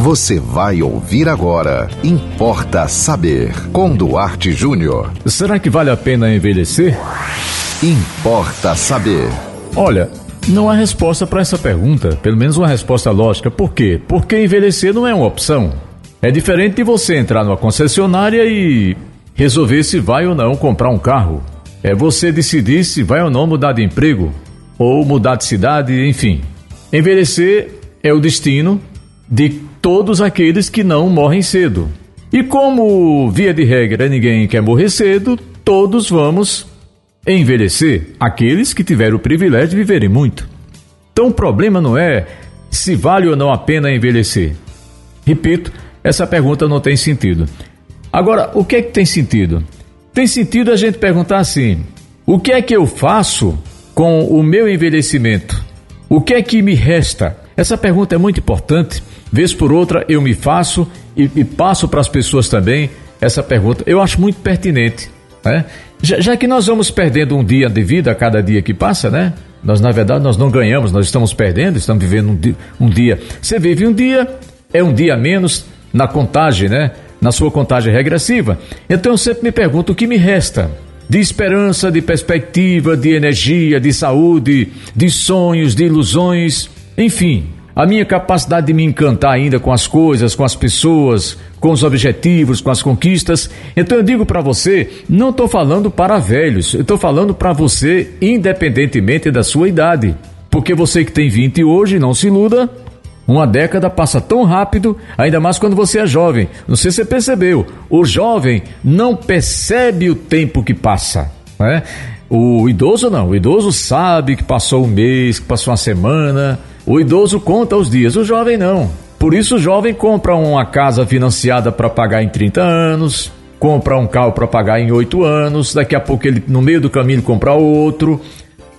Você vai ouvir agora. Importa saber. Com Duarte Júnior. Será que vale a pena envelhecer? Importa saber. Olha, não há resposta para essa pergunta, pelo menos uma resposta lógica. Por quê? Porque envelhecer não é uma opção. É diferente de você entrar numa concessionária e resolver se vai ou não comprar um carro. É você decidir se vai ou não mudar de emprego, ou mudar de cidade, enfim. Envelhecer é o destino de todos aqueles que não morrem cedo. E como, via de regra, ninguém quer morrer cedo, todos vamos envelhecer, aqueles que tiveram o privilégio de viverem muito. Então o problema não é se vale ou não a pena envelhecer. Repito, essa pergunta não tem sentido. Agora, o que é que tem sentido? Tem sentido a gente perguntar assim: o que é que eu faço com o meu envelhecimento? O que é que me resta? Essa pergunta é muito importante Vez por outra eu me faço e, e passo para as pessoas também essa pergunta. Eu acho muito pertinente, né? Já, já, que nós vamos perdendo um dia de vida a cada dia que passa, né? Nós, na verdade, nós não ganhamos, nós estamos perdendo, estamos vivendo um. Um dia. Você vive um dia, é um dia menos na contagem, né? Na sua contagem regressiva. Então eu sempre me pergunto o que me resta de esperança, de perspectiva, de energia, de saúde, de sonhos, de ilusões, enfim, a minha capacidade de me encantar ainda com as coisas, com as pessoas, com os objetivos, com as conquistas. Então eu digo para você, não estou falando para velhos, eu estou falando para você independentemente da sua idade. Porque você que tem 20 hoje, não se iluda, uma década passa tão rápido, ainda mais quando você é jovem. Não sei se você percebeu, o jovem não percebe o tempo que passa. Né? O idoso não, o idoso sabe que passou um mês, que passou uma semana, o idoso conta os dias, o jovem não. Por isso o jovem compra uma casa financiada para pagar em 30 anos, compra um carro para pagar em 8 anos, daqui a pouco ele no meio do caminho compra outro.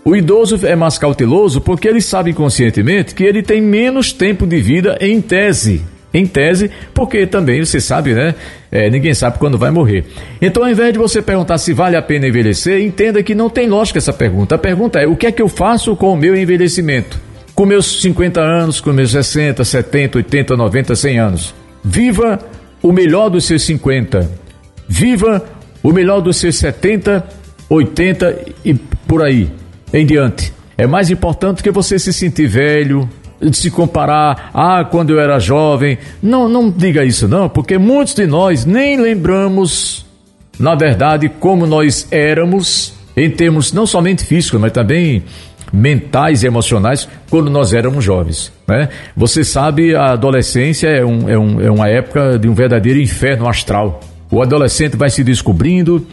O idoso é mais cauteloso porque ele sabe conscientemente que ele tem menos tempo de vida em tese. Em tese, porque também você sabe, né? É, ninguém sabe quando vai morrer. Então, ao invés de você perguntar se vale a pena envelhecer, entenda que não tem lógica essa pergunta. A pergunta é: o que é que eu faço com o meu envelhecimento? Com meus 50 anos, com meus 60, 70, 80, 90, 100 anos. Viva o melhor dos seus 50. Viva o melhor dos seus 70, 80 e por aí em diante. É mais importante que você se sentir velho, de se comparar, ah, quando eu era jovem. Não, não diga isso não, porque muitos de nós nem lembramos, na verdade, como nós éramos em termos não somente físicos, mas também mentais e emocionais quando nós éramos jovens. Né? Você sabe, a adolescência é, um, é, um, é uma época de um verdadeiro inferno astral. O adolescente vai se descobrindo,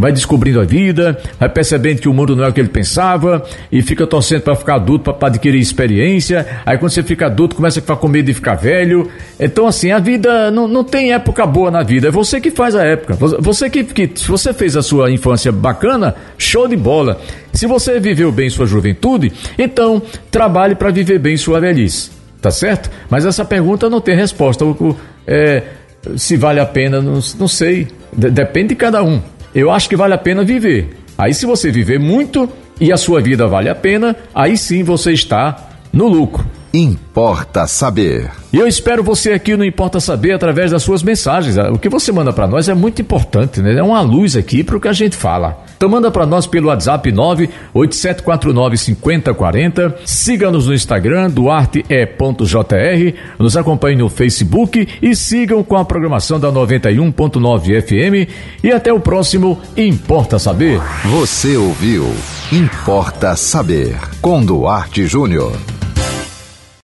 vai descobrindo a vida, vai percebendo que o mundo não é o que ele pensava e fica torcendo para ficar adulto, para adquirir experiência. Aí quando você fica adulto, começa a ficar com medo de ficar velho. Então, assim, a vida não, não tem época boa na vida, é você que faz a época. Você que, que, se você fez a sua infância bacana, show de bola. Se você viveu bem sua juventude, então trabalhe para viver bem sua velhice. Tá certo? Mas essa pergunta não tem resposta. É, se vale a pena, não, não sei. Depende de cada um. Eu acho que vale a pena viver. Aí, se você viver muito e a sua vida vale a pena, aí sim você está no lucro. Importa saber. E eu espero você aqui no Importa Saber através das suas mensagens. O que você manda para nós é muito importante, né? É uma luz aqui para o que a gente fala. Então manda para nós pelo WhatsApp 987495040. Siga-nos no Instagram, duarte.jr. Nos acompanhe no Facebook e sigam com a programação da 91.9 FM. E até o próximo Importa Saber. Você ouviu Importa Saber com Duarte Júnior.